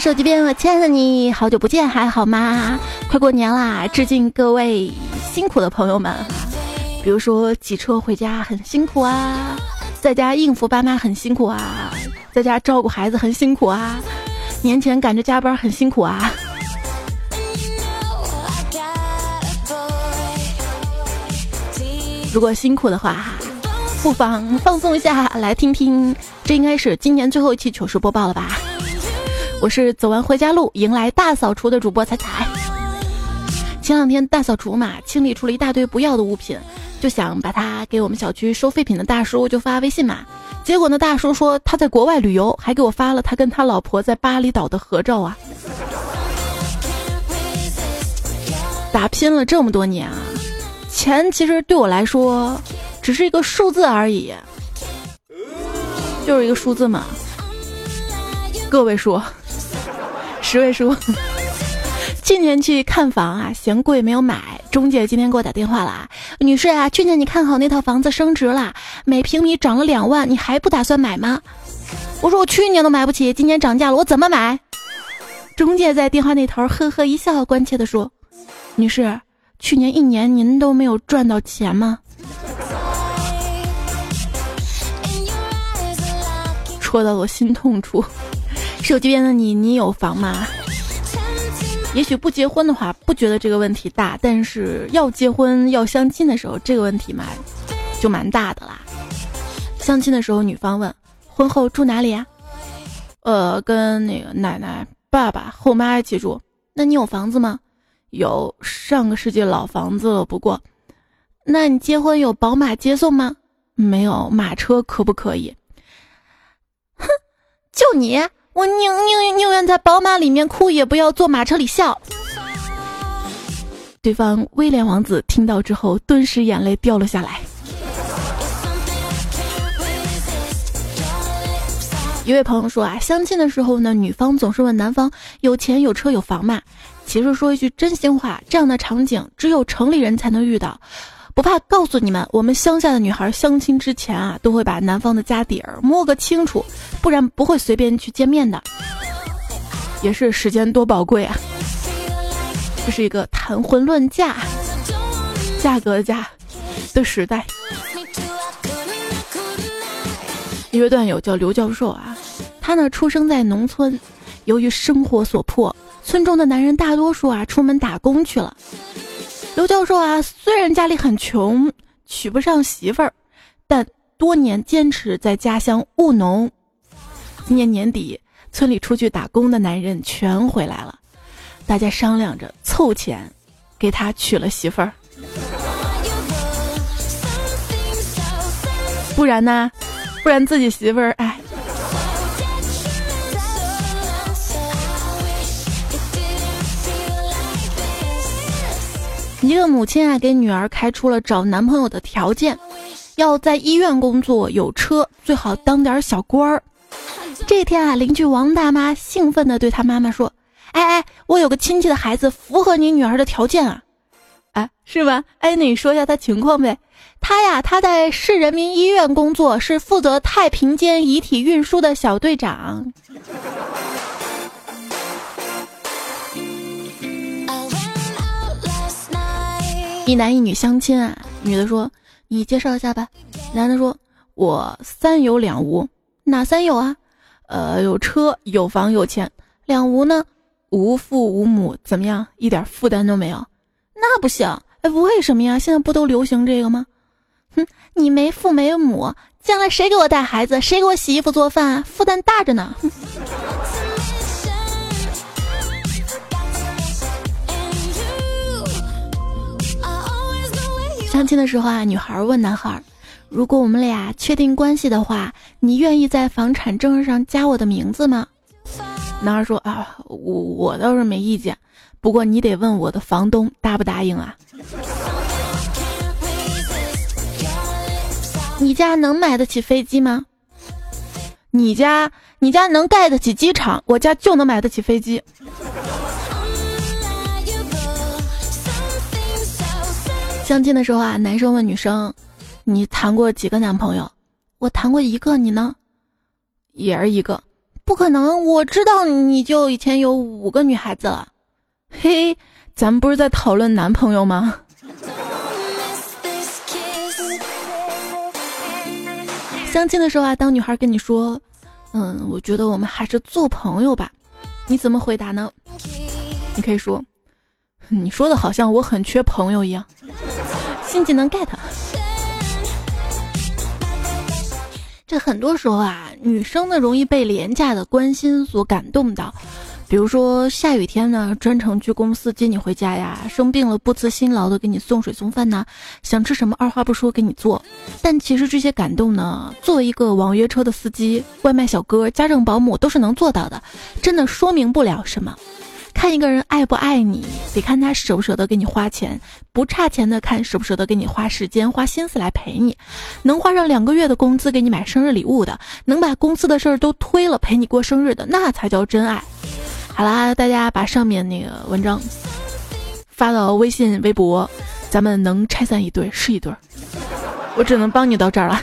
手机边，我亲爱的你，好久不见，还好吗？快过年啦，致敬各位辛苦的朋友们，比如说挤车回家很辛苦啊，在家应付爸妈很辛苦啊，在家照顾孩子很辛苦啊，年前赶着加班很辛苦啊。如果辛苦的话，不妨放松一下，来听听，这应该是今年最后一期糗事播报了吧。我是走完回家路，迎来大扫除的主播彩彩。前两天大扫除嘛，清理出了一大堆不要的物品，就想把它给我们小区收废品的大叔，就发微信嘛。结果呢，大叔说他在国外旅游，还给我发了他跟他老婆在巴厘岛的合照啊。打拼了这么多年啊，钱其实对我来说只是一个数字而已，就是一个数字嘛，个位数。十位数，去年去看房啊，嫌贵没有买。中介今天给我打电话了啊，女士啊，去年你看好那套房子升值了，每平米涨了两万，你还不打算买吗？我说我去年都买不起，今年涨价了，我怎么买？中介在电话那头呵呵一笑，关切的说：“女士，去年一年您都没有赚到钱吗？”戳到我心痛处。手机边的你，你有房吗？也许不结婚的话，不觉得这个问题大，但是要结婚要相亲的时候，这个问题嘛，就蛮大的啦。相亲的时候，女方问：婚后住哪里呀？呃，跟那个奶奶、爸爸、后妈一起住。那你有房子吗？有，上个世纪老房子了。不过，那你结婚有宝马接送吗？没有，马车可不可以？哼，就你。我宁宁宁愿在宝马里面哭，也不要坐马车里笑。对方威廉王子听到之后，顿时眼泪掉了下来。一位朋友说啊，相亲的时候呢，女方总是问男方有钱有车有房吗？其实说一句真心话，这样的场景只有城里人才能遇到。不怕告诉你们，我们乡下的女孩相亲之前啊，都会把男方的家底儿摸个清楚，不然不会随便去见面的。也是时间多宝贵啊！这是一个谈婚论嫁、价格价的时代。一位段友叫刘教授啊，他呢出生在农村，由于生活所迫，村中的男人大多数啊出门打工去了。刘教授啊，虽然家里很穷，娶不上媳妇儿，但多年坚持在家乡务农。今年年底，村里出去打工的男人全回来了，大家商量着凑钱，给他娶了媳妇儿。不然呢？不然自己媳妇儿哎。一个母亲啊，给女儿开出了找男朋友的条件，要在医院工作，有车，最好当点小官儿。这天啊，邻居王大妈兴奋地对她妈妈说：“哎哎，我有个亲戚的孩子符合你女儿的条件啊，啊，是吗？哎，你说一下他情况呗。他呀，他在市人民医院工作，是负责太平间遗体运输的小队长。”一男一女相亲啊，女的说：“你介绍一下吧。”男的说：“我三有两无，哪三有啊？呃，有车有房有钱。两无呢？无父无母，怎么样？一点负担都没有？那不行。哎，为什么呀？现在不都流行这个吗？哼，你没父没母，将来谁给我带孩子？谁给我洗衣服做饭？负担大着呢。”相亲的时候啊，女孩问男孩：“如果我们俩确定关系的话，你愿意在房产证上加我的名字吗？”男孩说：“啊，我我倒是没意见，不过你得问我的房东答不答应啊。”你家能买得起飞机吗？你家你家能盖得起机场，我家就能买得起飞机。相亲的时候啊，男生问女生：“你谈过几个男朋友？”我谈过一个，你呢？也是一个。不可能，我知道你就以前有五个女孩子了。嘿，咱们不是在讨论男朋友吗？相亲的时候啊，当女孩跟你说，嗯，我觉得我们还是做朋友吧，你怎么回答呢？你可以说，你说的好像我很缺朋友一样。新技能 get。这很多时候啊，女生呢容易被廉价的关心所感动到。比如说下雨天呢，专程去公司接你回家呀；生病了不辞辛劳的给你送水送饭呐；想吃什么二话不说给你做。但其实这些感动呢，作为一个网约车的司机、外卖小哥、家政保姆都是能做到的，真的说明不了什么。看一个人爱不爱你，得看他舍不舍得给你花钱，不差钱的看舍不舍得给你花时间、花心思来陪你，能花上两个月的工资给你买生日礼物的，能把公司的事儿都推了陪你过生日的，那才叫真爱。好啦，大家把上面那个文章发到微信、微博，咱们能拆散一对是一对，我只能帮你到这儿了。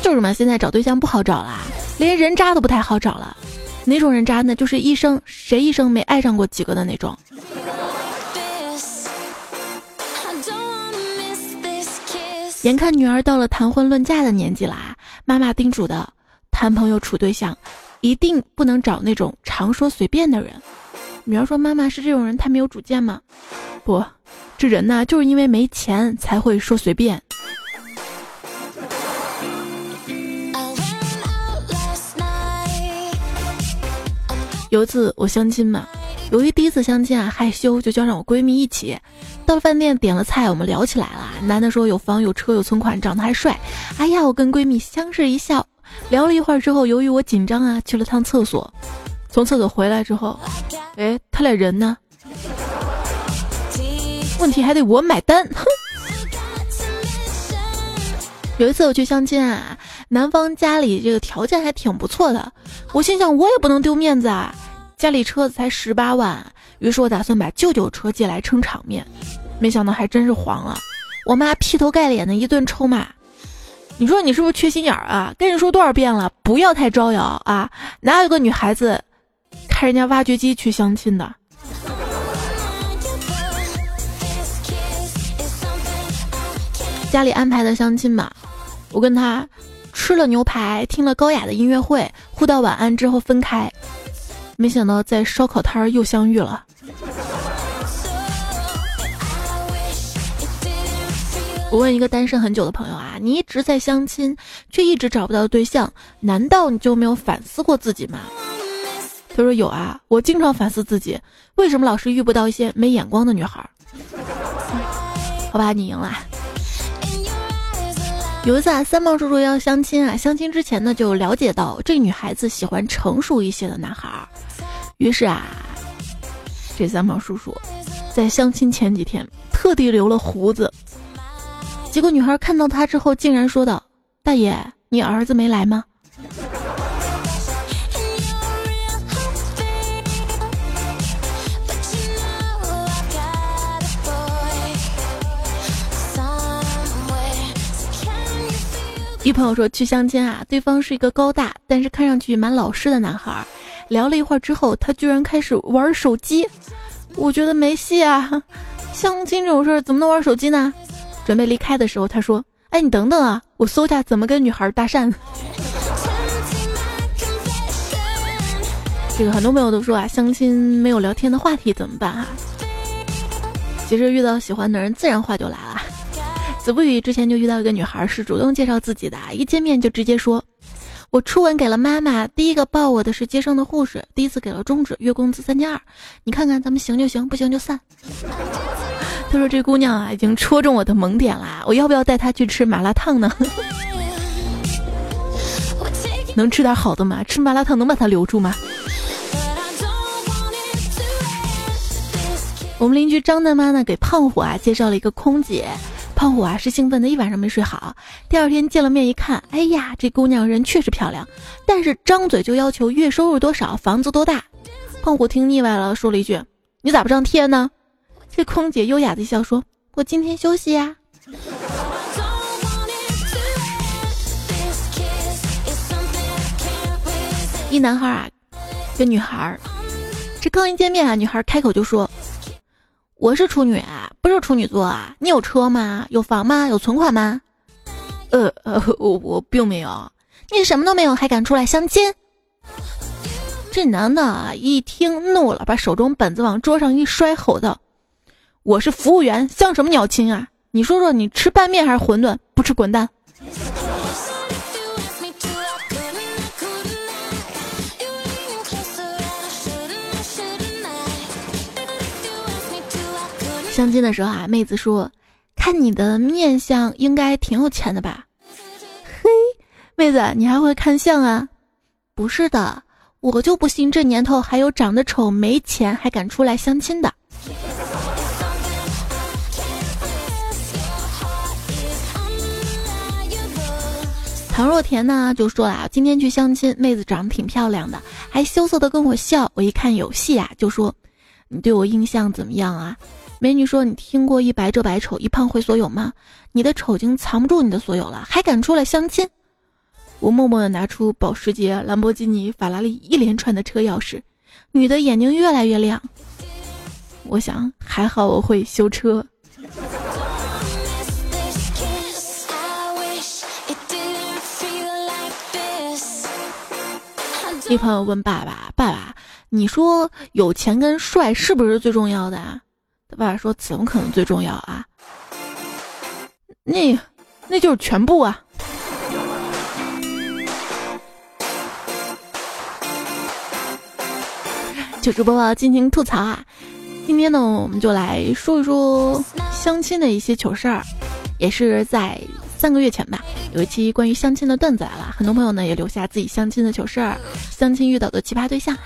就是嘛，现在找对象不好找啦，连人渣都不太好找了。哪种人渣呢？就是一生谁一生没爱上过几个的那种。眼看女儿到了谈婚论嫁的年纪啦，妈妈叮嘱的，谈朋友处对象，一定不能找那种常说随便的人。女儿说：“妈妈是这种人，太没有主见吗？”不，这人呢，就是因为没钱才会说随便。有一次我相亲嘛，由于第一次相亲啊害羞，就叫上我闺蜜一起。到了饭店点了菜，我们聊起来了。男的说有房有车有存款，长得还帅。哎呀，我跟闺蜜相视一笑，聊了一会儿之后，由于我紧张啊，去了趟厕所。从厕所回来之后，哎，他俩人呢？问题还得我买单。哼。有一次我去相亲啊。男方家里这个条件还挺不错的，我心想我也不能丢面子啊，家里车子才十八万，于是我打算把舅舅车借来撑场面，没想到还真是黄了，我妈劈头盖脸的一顿臭骂，你说你是不是缺心眼儿啊？跟你说多少遍了，不要太招摇啊！哪有个女孩子开人家挖掘机去相亲的？家里安排的相亲嘛，我跟他。吃了牛排，听了高雅的音乐会，互道晚安之后分开，没想到在烧烤摊儿又相遇了。我问一个单身很久的朋友啊，你一直在相亲，却一直找不到对象，难道你就没有反思过自己吗？他说有啊，我经常反思自己，为什么老是遇不到一些没眼光的女孩？好吧，你赢了。有一次啊，三毛叔叔要相亲啊，相亲之前呢就了解到这女孩子喜欢成熟一些的男孩儿，于是啊，这三毛叔叔在相亲前几天特地留了胡子，结果女孩看到他之后竟然说道：“大爷，你儿子没来吗？”一朋友说去相亲啊，对方是一个高大但是看上去蛮老实的男孩。聊了一会儿之后，他居然开始玩手机。我觉得没戏啊！相亲这种事儿怎么能玩手机呢？准备离开的时候，他说：“哎，你等等啊，我搜一下怎么跟女孩搭讪。”这个很多朋友都说啊，相亲没有聊天的话题怎么办哈？其实遇到喜欢的人，自然话就来了。子不语之前就遇到一个女孩，是主动介绍自己的，一见面就直接说：“我初吻给了妈妈，第一个抱我的是接生的护士，第一次给了中指，月工资三千二，你看看咱们行就行，不行就散。”他说：“这姑娘啊，已经戳中我的萌点啦，我要不要带她去吃麻辣烫呢？能吃点好的吗？吃麻辣烫能把她留住吗？”我们邻居张大妈呢，给胖虎啊介绍了一个空姐。胖虎啊，是兴奋的一晚上没睡好。第二天见了面一看，哎呀，这姑娘人确实漂亮，但是张嘴就要求月收入多少，房子多大。胖虎听腻歪了，说了一句：“你咋不上天呢？”这空姐优雅的一笑说：“我今天休息呀。”一男孩啊，跟女孩，这刚一见面啊，女孩开口就说：“我是处女啊，不是处女座啊。你有车吗？有房吗？有存款吗？”呃呃，我我并没有。你什么都没有，还敢出来相亲？这男的啊，一听怒了，把手中本子往桌上一摔，吼道：“我是服务员，相什么鸟亲啊？你说说，你吃拌面还是馄饨？不吃滚蛋！”相亲的时候啊，妹子说：“看你的面相，应该挺有钱的吧？”嘿，妹子，你还会看相啊？不是的，我就不信这年头还有长得丑、没钱还敢出来相亲的。唐若甜呢就说了，今天去相亲，妹子长得挺漂亮的，还羞涩的跟我笑。我一看有戏啊，就说：“你对我印象怎么样啊？”美女说：“你听过一白遮百丑，一胖毁所有吗？你的丑经藏不住你的所有了，还敢出来相亲？”我默默地拿出保时捷、兰博基尼、法拉利一连串的车钥匙，女的眼睛越来越亮。我想还好我会修车。一朋友问爸爸：“爸爸，你说有钱跟帅是不是最重要的啊？”他爸爸说：“怎么可能最重要啊？那，那就是全部啊！”糗事播报，尽情吐槽啊！今天呢，我们就来说一说相亲的一些糗事儿，也是在三个月前吧，有一期关于相亲的段子来了，很多朋友呢也留下自己相亲的糗事儿，相亲遇到的奇葩对象，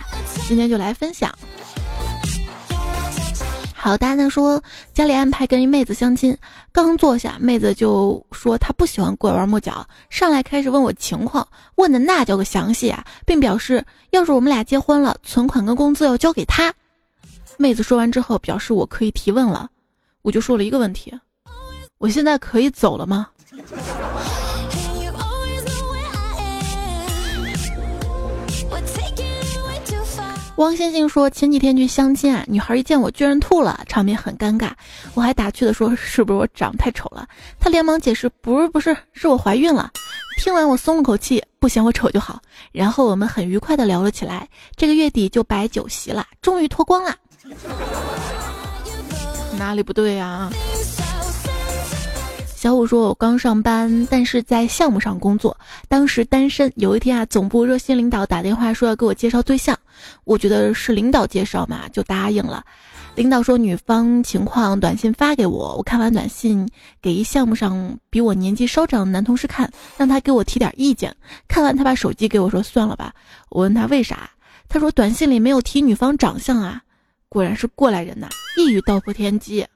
今天就来分享。好，大家说家里安排跟一妹子相亲，刚坐下，妹子就说她不喜欢拐弯抹角，上来开始问我情况，问的那叫个详细啊，并表示要是我们俩结婚了，存款跟工资要交给她。妹子说完之后，表示我可以提问了，我就说了一个问题：我现在可以走了吗？汪星星说：“前几天去相亲啊，女孩一见我居然吐了，场面很尴尬。我还打趣的说：是不是我长太丑了？她连忙解释：不是，不是，是我怀孕了。听完我松了口气，不嫌我丑就好。然后我们很愉快的聊了起来。这个月底就摆酒席了，终于脱光了。哪里不对呀？”小五说：“我刚上班，但是在项目上工作。当时单身。有一天啊，总部热心领导打电话说要给我介绍对象，我觉得是领导介绍嘛，就答应了。领导说女方情况，短信发给我。我看完短信，给一项目上比我年纪稍长的男同事看，让他给我提点意见。看完，他把手机给我说算了吧。我问他为啥，他说短信里没有提女方长相啊。果然是过来人呐，一语道破天机。”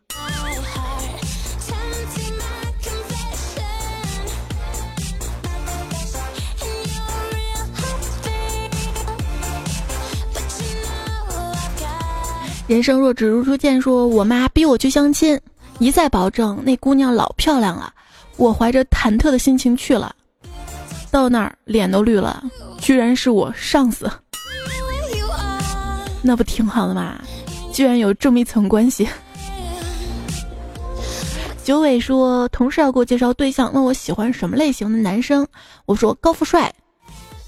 人生若只如初见，说我妈逼我去相亲，一再保证那姑娘老漂亮了。我怀着忐忑的心情去了，到那儿脸都绿了，居然是我上司。那不挺好的吗？居然有这么一层关系。九尾说，同事要给我介绍对象，问我喜欢什么类型的男生，我说高富帅。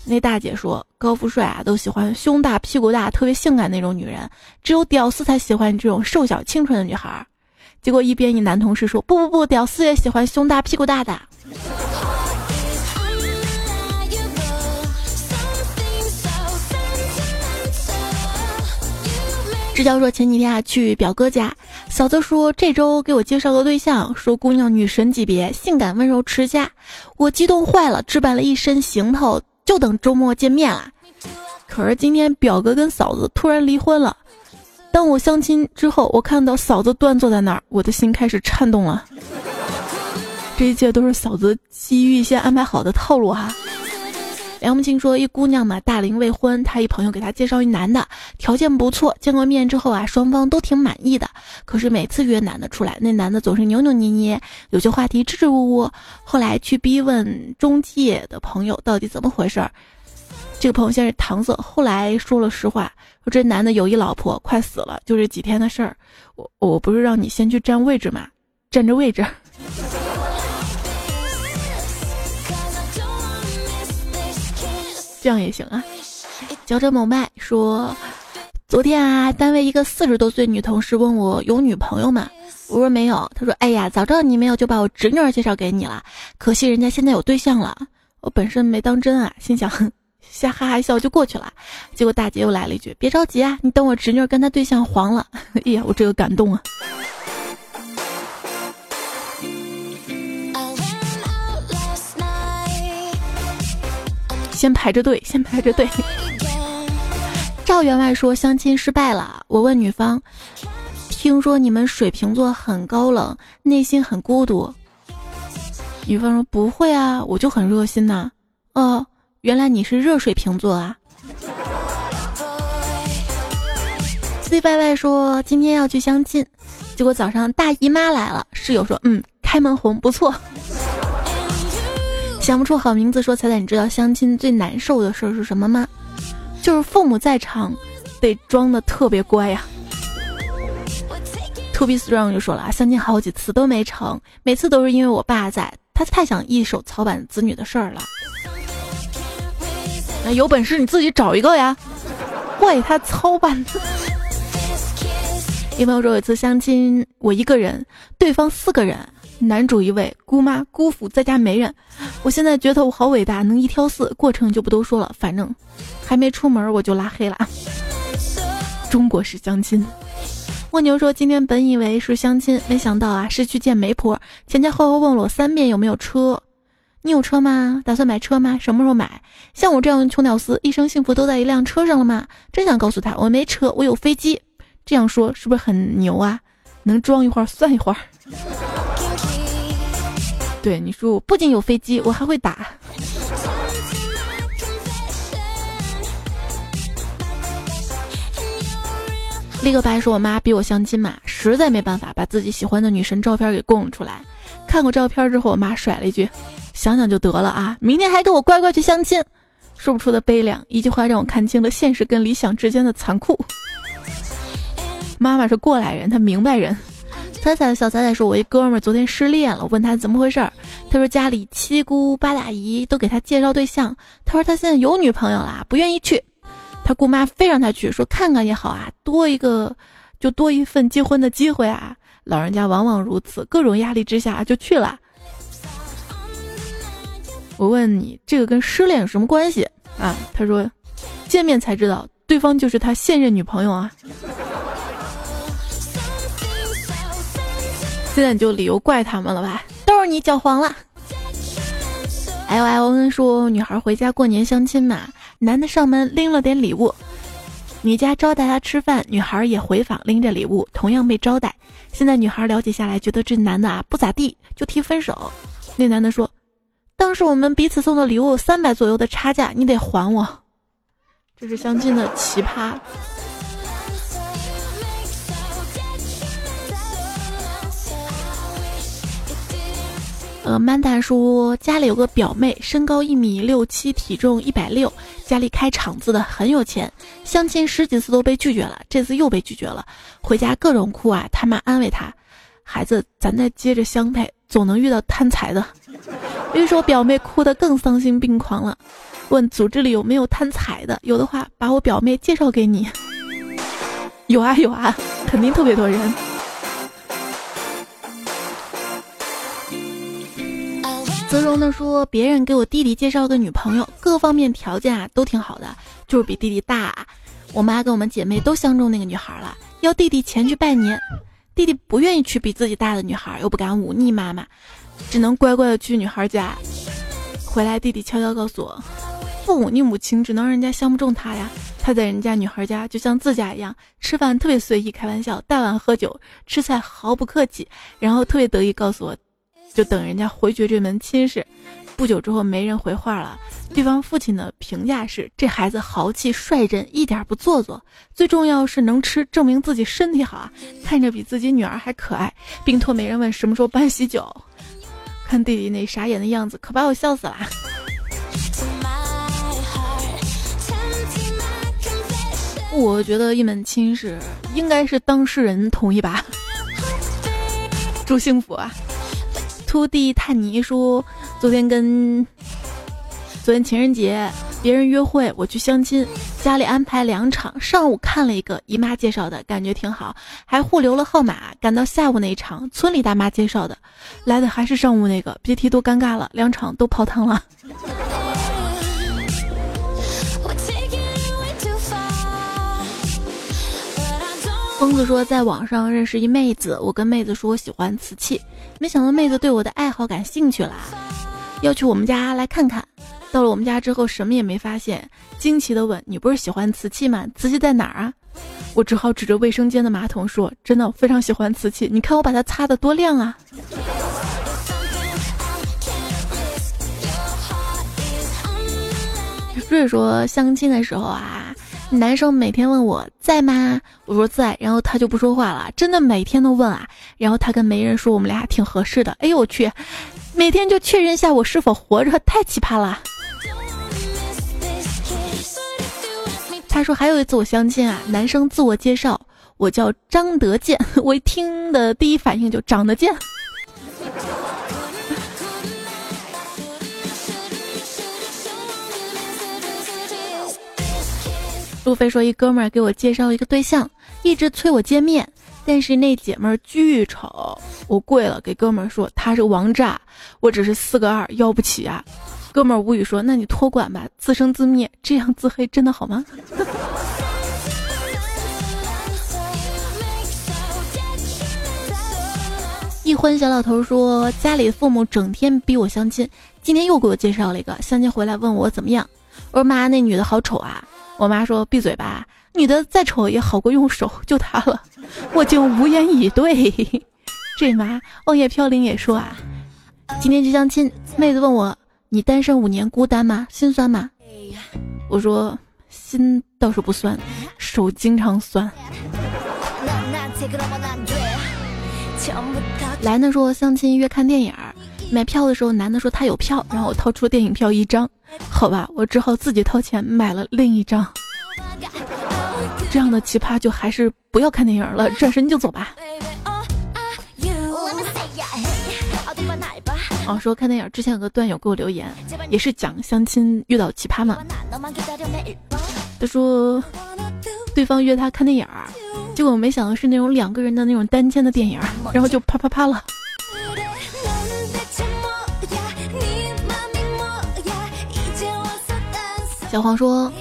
那大姐说：“高富帅啊，都喜欢胸大、屁股大、特别性感那种女人，只有屌丝才喜欢这种瘦小、清纯的女孩。”结果一边一男同事说：“不不不，屌丝也喜欢胸大、屁股大的。”支教说：“前几天啊，去表哥家，嫂子说这周给我介绍个对象，说姑娘女神级别，性感温柔持家。我激动坏了，置办了一身行头。”就等周末见面了，可是今天表哥跟嫂子突然离婚了。当我相亲之后，我看到嫂子端坐在那儿，我的心开始颤动了。这一切都是嫂子基于先安排好的套路哈。梁木青说，一姑娘嘛，大龄未婚，她一朋友给她介绍一男的，条件不错，见过面之后啊，双方都挺满意的。可是每次约男的出来，那男的总是扭扭捏捏，有些话题支支吾吾。后来去逼问中介的朋友到底怎么回事儿，这个朋友先是搪塞，后来说了实话，说这男的有一老婆，快死了，就这几天的事儿。我我不是让你先去占位置吗？占着位置。这样也行啊。嚼着某麦说，昨天啊，单位一个四十多岁女同事问我有女朋友吗？我说没有。她说，哎呀，早知道你没有，就把我侄女儿介绍给你了。可惜人家现在有对象了。我本身没当真啊，心想，瞎哈哈一笑就过去了。结果大姐又来了一句，别着急啊，你等我侄女儿跟她对象黄了。哎呀，我这个感动啊！先排着队，先排着队。赵员外说相亲失败了。我问女方，听说你们水瓶座很高冷，内心很孤独。女方说不会啊，我就很热心呐。哦，原来你是热水瓶座啊。C Y Y 说今天要去相亲，结果早上大姨妈来了，室友说嗯，开门红不错。想不出好名字，说彩彩，你知道相亲最难受的事儿是什么吗？就是父母在场，得装的特别乖呀。To be strong 就说了啊，相亲好几次都没成，每次都是因为我爸在，他太想一手操办子女的事儿了。那有本事你自己找一个呀，怪他操办。有朋友说有一次相亲，我一个人，对方四个人。男主一位，姑妈姑父在家没人。我现在觉得我好伟大，能一挑四，过程就不多说了。反正还没出门我就拉黑了。中国式相亲，蜗牛说今天本以为是相亲，没想到啊是去见媒婆。前前后后问了我三遍有没有车，你有车吗？打算买车吗？什么时候买？像我这样穷屌丝，一生幸福都在一辆车上了吗？真想告诉他我没车，我有飞机。这样说是不是很牛啊？能装一会儿算一会儿。对你说，我不仅有飞机，我还会打。立个白说，我妈逼我相亲嘛，实在没办法，把自己喜欢的女神照片给供出来。看过照片之后，我妈甩了一句：“想想就得了啊，明天还给我乖乖去相亲。”说不出的悲凉，一句话让我看清了现实跟理想之间的残酷。妈妈是过来人，她明白人。彩彩小彩彩说：“我一哥们儿昨天失恋了，我问他怎么回事儿。他说家里七姑八大姨都给他介绍对象。他说他现在有女朋友了，不愿意去。他姑妈非让他去，说看看也好啊，多一个就多一份结婚的机会啊。老人家往往如此，各种压力之下就去了。我问你，这个跟失恋有什么关系啊？他说，见面才知道对方就是他现任女朋友啊。”现在你就理由怪他们了吧？都是你搅黄了。L L N 说，女孩回家过年相亲嘛，男的上门拎了点礼物，女家招待他吃饭，女孩也回访拎着礼物，同样被招待。现在女孩了解下来，觉得这男的啊不咋地，就提分手。那男的说，当时我们彼此送的礼物三百左右的差价，你得还我。这是相亲的奇葩。呃，曼达说家里有个表妹，身高一米六七，体重一百六，家里开厂子的，很有钱。相亲十几次都被拒绝了，这次又被拒绝了，回家各种哭啊。他妈安慰他：“孩子，咱再接着相配，总能遇到贪财的。”于是我表妹哭得更丧心病狂了，问组织里有没有贪财的，有的话把我表妹介绍给你。有啊有啊，肯定特别多人。泽荣的说，别人给我弟弟介绍个女朋友，各方面条件啊都挺好的，就是比弟弟大。我妈跟我们姐妹都相中那个女孩了，要弟弟前去拜年。弟弟不愿意娶比自己大的女孩，又不敢忤逆妈妈，只能乖乖的去女孩家。回来，弟弟悄悄告诉我，父母逆母亲，只能让人家相不中他呀。他在人家女孩家就像自家一样，吃饭特别随意，开玩笑，大碗喝酒，吃菜毫不客气，然后特别得意告诉我。就等人家回绝这门亲事，不久之后没人回话了。对方父亲的评价是：这孩子豪气率真，一点不做作，最重要是能吃，证明自己身体好啊，看着比自己女儿还可爱。并托媒人问什么时候办喜酒，看弟弟那傻眼的样子，可把我笑死了。我觉得一门亲事应该是当事人同意吧。祝幸福啊！秃地探泥说，昨天跟昨天情人节。别人约会，我去相亲，家里安排两场。上午看了一个姨妈介绍的，感觉挺好，还互留了号码。赶到下午那一场，村里大妈介绍的，来的还是上午那个，别提多尴尬了，两场都泡汤了。疯子说，在网上认识一妹子，我跟妹子说我喜欢瓷器，没想到妹子对我的爱好感兴趣了，要去我们家来看看。到了我们家之后，什么也没发现，惊奇的问：“你不是喜欢瓷器吗？瓷器在哪儿啊？”我只好指着卫生间的马桶说：“真的，非常喜欢瓷器，你看我把它擦得多亮啊！”瑞说相亲的时候啊，男生每天问我在吗？我说在，然后他就不说话了，真的每天都问啊，然后他跟媒人说我们俩挺合适的，哎呦我去，每天就确认一下我是否活着，太奇葩了。他说还有一次我相亲啊，男生自我介绍，我叫张德建，我一听的第一反应就长得贱。路飞说一哥们儿给我介绍一个对象，一直催我见面，但是那姐们儿巨丑，我跪了给哥们儿说他是王炸，我只是四个二，要不起啊。哥们儿无语说：“那你托管吧，自生自灭，这样自黑真的好吗？” 一婚小老头说：“家里父母整天逼我相亲，今天又给我介绍了一个，相亲回来问我怎么样。我说妈，那女的好丑啊。我妈说：闭嘴吧，女的再丑也好过用手，就她了。我竟无言以对。这妈，望叶飘零也说啊，今天去相亲，妹子问我。”你单身五年孤单吗？心酸吗？我说心倒是不酸，手经常酸。男的说相亲约看电影，买票的时候男的说他有票，然后我掏出电影票一张，好吧，我只好自己掏钱买了另一张。这样的奇葩就还是不要看电影了，转身就走吧。哦，说看电影之前有个段友给我留言，也是讲相亲遇到奇葩嘛。他说对方约他看电影，结果没想到是那种两个人的那种单间的电影，然后就啪啪啪了。小黄说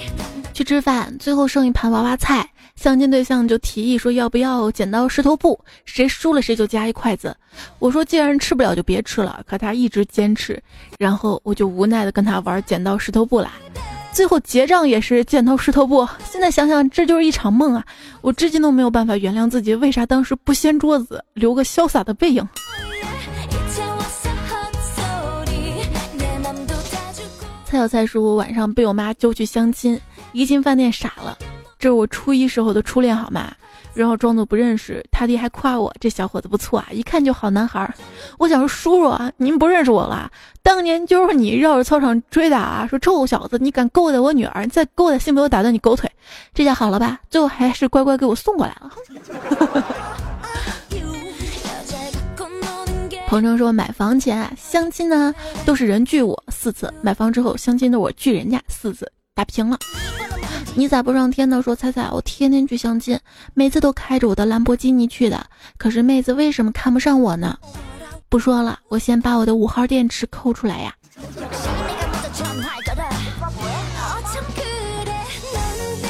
去吃饭，最后剩一盘娃娃菜。相亲对象就提议说要不要剪刀石头布，谁输了谁就夹一筷子。我说既然吃不了就别吃了，可他一直坚持，然后我就无奈的跟他玩剪刀石头布啦。最后结账也是剪刀石头布。现在想想这就是一场梦啊！我至今都没有办法原谅自己，为啥当时不掀桌子留个潇洒的背影？蔡小蔡叔晚上被我妈揪去相亲，一进饭店傻了。这是我初一时候的初恋，好吗？然后装作不认识，他弟还夸我这小伙子不错啊，一看就好男孩。我想说叔叔啊，您不认识我了？当年就是你绕着操场追打，说臭小子，你敢勾搭我女儿？你再勾搭，信不信我打断你狗腿？这下好了吧？最后还是乖乖给我送过来了。鹏程说买房前相亲呢都是人拒我四次，买房之后相亲的我拒人家四次，打平了。你咋不上天呢？说彩彩，我天天去相亲，每次都开着我的兰博基尼去的，可是妹子为什么看不上我呢？不说了，我先把我的五号电池抠出来呀。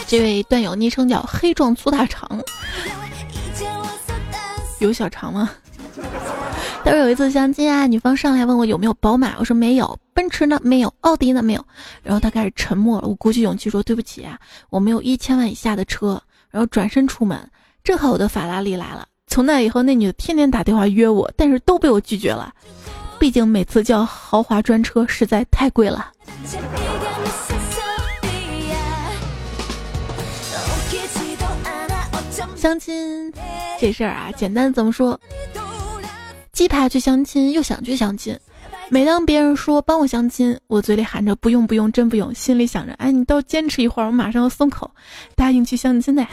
这位段友昵称叫黑壮粗大肠，有小肠吗？他说有一次相亲啊，女方上来问我有没有宝马，我说没有，奔驰呢没有，奥迪呢没有，然后他开始沉默了。我鼓起勇气说对不起啊，我没有一千万以下的车，然后转身出门，正好我的法拉利来了。从那以后，那女的天天打电话约我，但是都被我拒绝了，毕竟每次叫豪华专车实在太贵了。相亲这事儿啊，简单怎么说？既怕去相亲，又想去相亲，每当别人说帮我相亲，我嘴里喊着不用不用，真不用，心里想着，哎，你倒坚持一会儿，我马上要松口，答应去相亲的。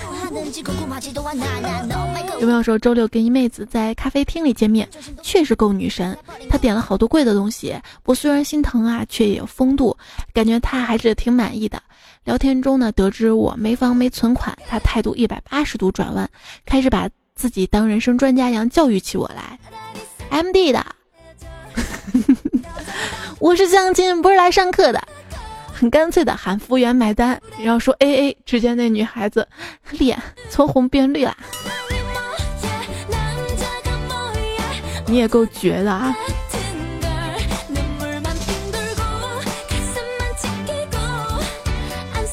有没有说周六跟一妹子在咖啡厅里见面，确实够女神。她点了好多贵的东西，我虽然心疼啊，却也有风度，感觉她还是挺满意的。聊天中呢，得知我没房没存款，她态度一百八十度转弯，开始把自己当人生专家一样教育起我来。M D 的。我是相亲，不是来上课的。很干脆的喊服务员买单，然后说 A A。只见那女孩子脸从红变绿了。你也够绝的啊！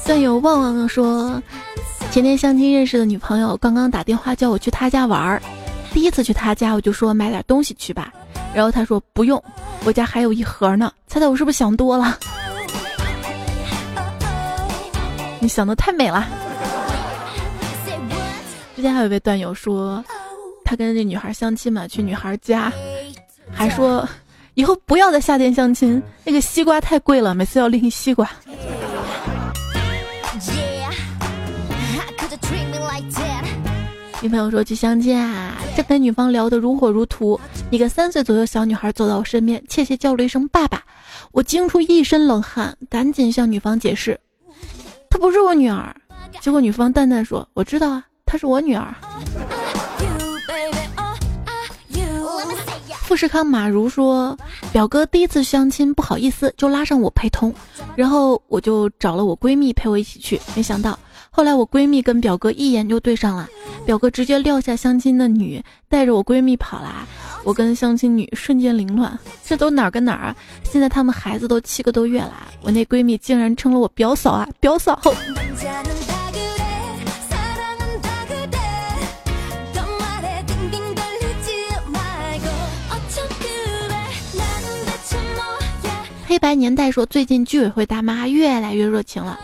段友旺旺说，前天相亲认识的女朋友刚刚打电话叫我去她家玩儿，第一次去他家，我就说买点东西去吧。然后他说不用，我家还有一盒呢。猜猜我是不是想多了？你想的太美了。之前还有一位段友说，他跟那女孩相亲嘛，去女孩家，还说以后不要在夏天相亲，那个西瓜太贵了，每次要拎西瓜。女朋友说去相亲啊，正跟女方聊得如火如荼，一个三岁左右小女孩走到我身边，怯怯叫了一声“爸爸”，我惊出一身冷汗，赶紧向女方解释，她不是我女儿。结果女方淡淡说：“我知道啊，她是我女儿。”富士康马如说，表哥第一次相亲不好意思，就拉上我陪同，然后我就找了我闺蜜陪我一起去，没想到。后来我闺蜜跟表哥一眼就对上了，表哥直接撂下相亲的女，带着我闺蜜跑了，我跟相亲女瞬间凌乱，这都哪儿跟哪儿啊？现在他们孩子都七个多月了，我那闺蜜竟然称了我表嫂啊，表嫂！黑白年代说，最近居委会大妈越来越热情了。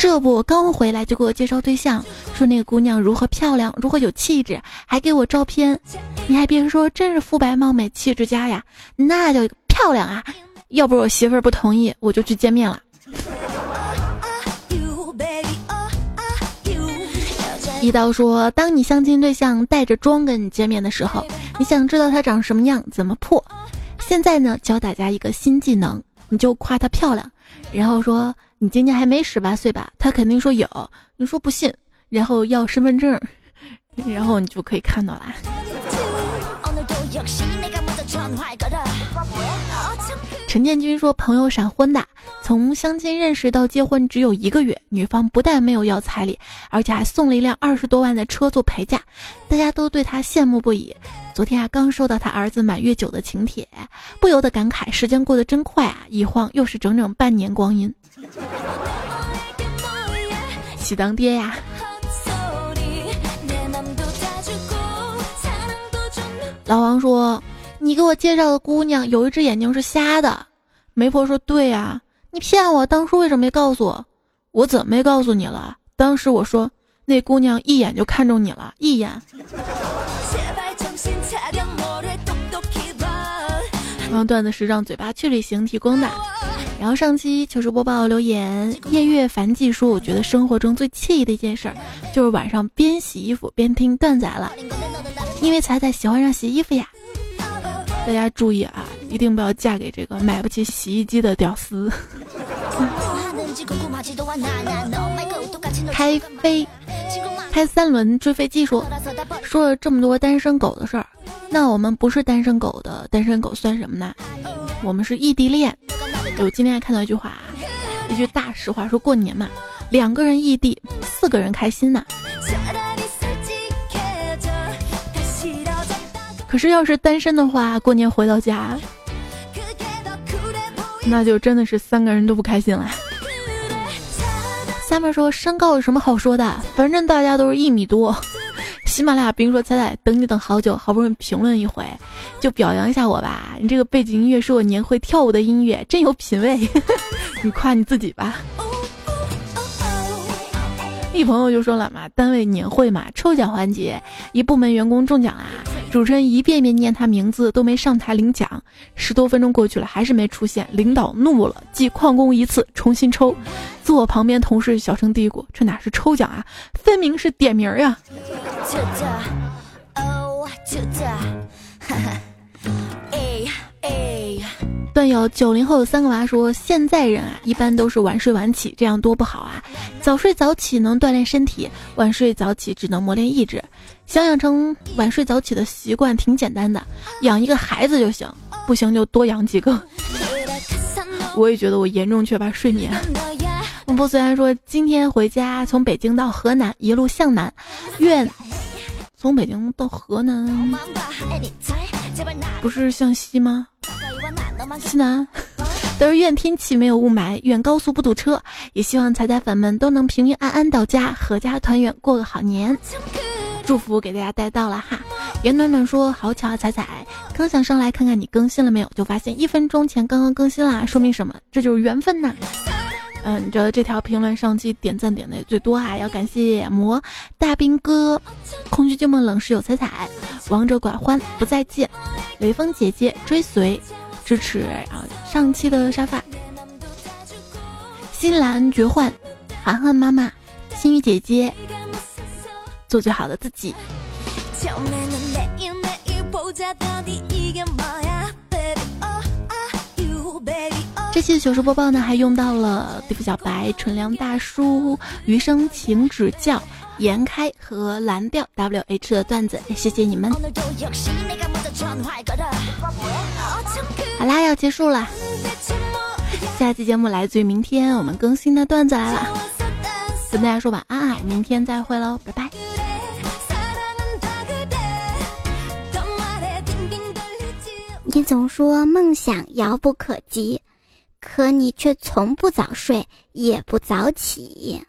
这不，刚回来就给我介绍对象，说那个姑娘如何漂亮，如何有气质，还给我照片。你还别说，真是肤白貌美，气质佳呀，那叫漂亮啊！要不是我媳妇儿不同意，我就去见面了。一刀说，当你相亲对象带着妆跟你见面的时候，你想知道他长什么样，怎么破？现在呢，教大家一个新技能，你就夸她漂亮，然后说。你今年还没十八岁吧？他肯定说有。你说不信，然后要身份证，然后你就可以看到了。陈建军说，朋友闪婚的，从相亲认识到结婚只有一个月，女方不但没有要彩礼，而且还送了一辆二十多万的车做陪嫁，大家都对他羡慕不已。昨天啊，刚收到他儿子满月酒的请帖，不由得感慨：时间过得真快啊！一晃又是整整半年光阴。喜当爹呀！老王说：“你给我介绍的姑娘有一只眼睛是瞎的。”媒婆说：“对呀，你骗我，当初为什么没告诉我？我怎么没告诉你了？当时我说那姑娘一眼就看中你了，一眼。”然后段子是让嘴巴去旅行提供的。然后上期糗事播报留言，夜月凡记说：“我觉得生活中最惬意的一件事，就是晚上边洗衣服边听段仔了，因为彩彩喜欢上洗衣服呀。”大家注意啊，一定不要嫁给这个买不起洗衣机的屌丝。开飞，开三轮追飞机说，说了这么多单身狗的事儿，那我们不是单身狗的单身狗算什么呢？我们是异地恋。我今天还看到一句话，一句大实话，说过年嘛，两个人异地，四个人开心呐。可是要是单身的话，过年回到家，那就真的是三个人都不开心了。下面说身高有什么好说的？反正大家都是一米多。喜马拉雅冰说彩彩等你等好久，好不容易评论一回，就表扬一下我吧。你这个背景音乐是我年会跳舞的音乐，真有品味。你夸你自己吧。一朋友就说了嘛，单位年会嘛，抽奖环节，一部门员工中奖啦，主持人一遍遍念他名字都没上台领奖，十多分钟过去了还是没出现，领导怒了，记旷工一次，重新抽。坐我旁边同事小声嘀咕：“这哪是抽奖啊，分明是点名呀！”九零后有三个娃说：“现在人啊，一般都是晚睡晚起，这样多不好啊！早睡早起能锻炼身体，晚睡早起只能磨练意志。想养成晚睡早起的习惯，挺简单的，养一个孩子就行，不行就多养几个。”我也觉得我严重缺乏睡眠。孟波虽然说今天回家，从北京到河南一路向南，愿从北京到河南不是向西吗？西南，都是愿天气没有雾霾，愿高速不堵车，也希望彩彩粉们都能平平安安到家，阖家团圆，过个好年。祝福给大家带到了哈。严暖暖说：“好巧啊，彩彩，刚想上来看看你更新了没有，就发现一分钟前刚刚更新啦，说明什么？这就是缘分呐。”嗯，你知道这条评论上期点赞点的也最多啊，要感谢魔大兵哥、空虚寂寞冷室有彩彩、王者拐欢不再见、雷锋姐姐追随。支持啊！上期的沙发，新兰绝幻，涵涵妈妈，心雨姐姐，做最好的自己。这期的糗事播报呢，还用到了地府小白、纯良大叔、余生请指教、颜开和蓝调 W H 的段子，谢谢你们。好啦，要结束了。下期节目来自于明天我们更新的段子来了，跟大家说晚安啊，明天再会喽，拜拜。你总说梦想遥不可及，可你却从不早睡，也不早起。